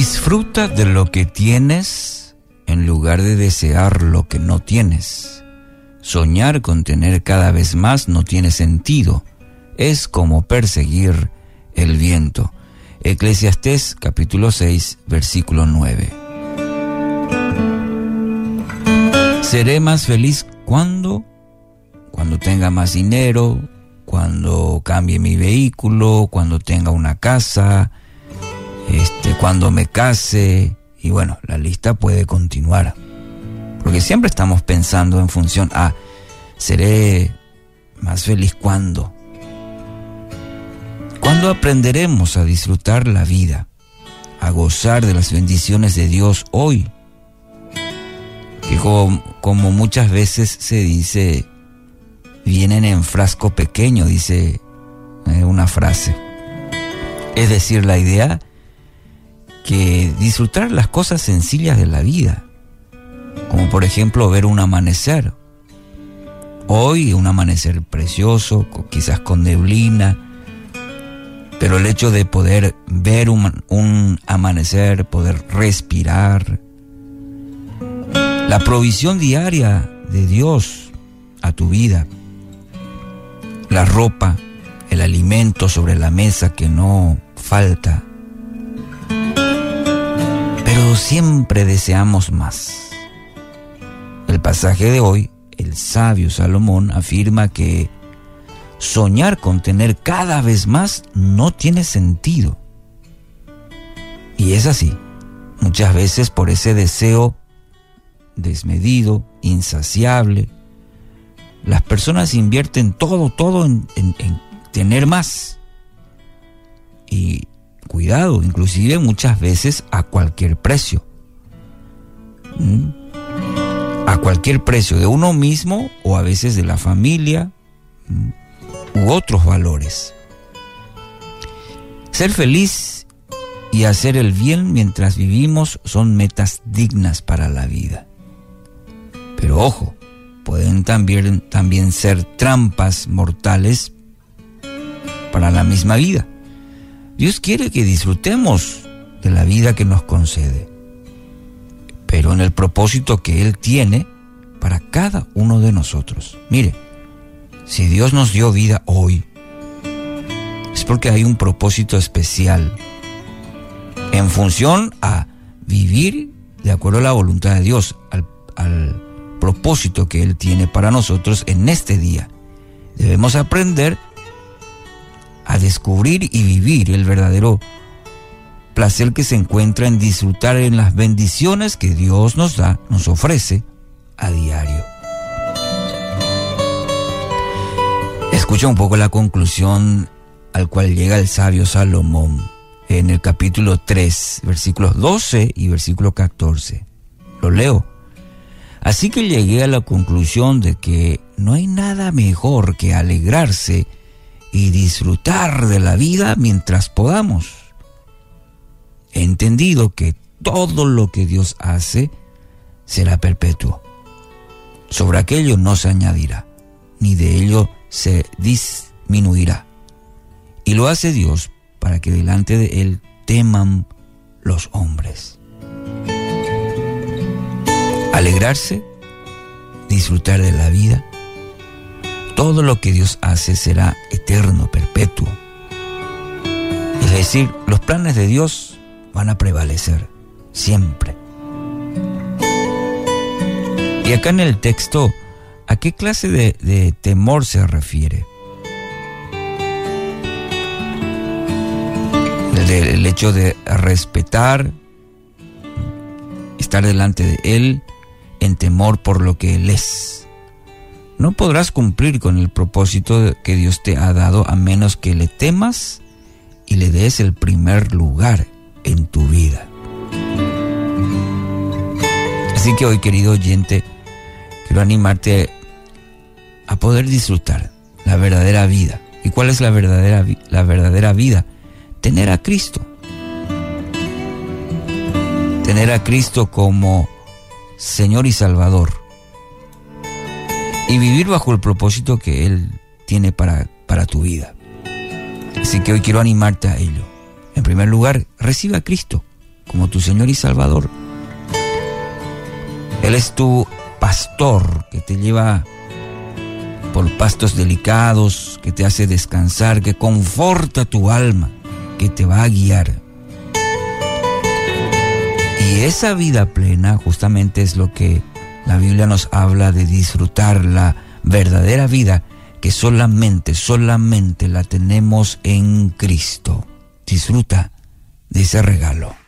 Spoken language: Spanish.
Disfruta de lo que tienes en lugar de desear lo que no tienes. Soñar con tener cada vez más no tiene sentido. Es como perseguir el viento. Eclesiastés capítulo 6 versículo 9. Seré más feliz cuando cuando tenga más dinero, cuando cambie mi vehículo, cuando tenga una casa, este, cuando me case, y bueno, la lista puede continuar. Porque siempre estamos pensando en función a, seré más feliz cuando. ¿Cuándo aprenderemos a disfrutar la vida, a gozar de las bendiciones de Dios hoy? Que como, como muchas veces se dice, vienen en frasco pequeño, dice eh, una frase. Es decir, la idea que disfrutar las cosas sencillas de la vida, como por ejemplo ver un amanecer. Hoy un amanecer precioso, quizás con neblina, pero el hecho de poder ver un, un amanecer, poder respirar, la provisión diaria de Dios a tu vida, la ropa, el alimento sobre la mesa que no falta, siempre deseamos más. El pasaje de hoy, el sabio Salomón afirma que soñar con tener cada vez más no tiene sentido. Y es así. Muchas veces por ese deseo desmedido, insaciable, las personas invierten todo, todo en, en tener más. Y cuidado, inclusive muchas veces a cualquier precio. ¿Mm? A cualquier precio, de uno mismo o a veces de la familia ¿Mm? u otros valores. Ser feliz y hacer el bien mientras vivimos son metas dignas para la vida. Pero ojo, pueden también, también ser trampas mortales para la misma vida. Dios quiere que disfrutemos de la vida que nos concede, pero en el propósito que Él tiene para cada uno de nosotros. Mire, si Dios nos dio vida hoy, es porque hay un propósito especial en función a vivir de acuerdo a la voluntad de Dios, al, propósito que Él tiene para nosotros en este día. Debemos aprender descubrir y vivir el verdadero placer que se encuentra en disfrutar en las bendiciones que Dios nos da, nos ofrece a diario. Escucha un poco la conclusión al cual llega el sabio Salomón en el capítulo 3, versículos 12 y versículo 14. Lo leo. Así que llegué a la conclusión de que no hay nada mejor que alegrarse y disfrutar de la vida mientras podamos. He entendido que todo lo que Dios hace será perpetuo. Sobre aquello no se añadirá, ni de ello se disminuirá. Y lo hace Dios para que delante de Él teman los hombres. Alegrarse, disfrutar de la vida, todo lo que Dios hace será eterno, perpetuo. Es decir, los planes de Dios van a prevalecer siempre. Y acá en el texto, ¿a qué clase de, temor se refiere? El, el hecho de respetar, estar delante de Él en temor por lo que Él es no podrás cumplir con el propósito que Dios te ha dado a menos que le temas y le des el primer lugar en tu vida. Así que hoy, querido oyente, quiero animarte a poder disfrutar la verdadera vida. ¿Y cuál es la verdadera, la verdadera vida? Tener a Cristo. Tener a Cristo como Señor y Salvador y vivir bajo el propósito que Él tiene para, para tu vida. Así que hoy quiero animarte a ello. En primer lugar, reciba a Cristo como tu Señor y Salvador. Él es tu pastor que te lleva por pastos delicados, que te hace descansar, que conforta tu alma, que te va a guiar. Y esa vida plena justamente es lo que la Biblia nos habla de disfrutar la verdadera vida que solamente, solamente la tenemos en Cristo. Disfruta de ese regalo.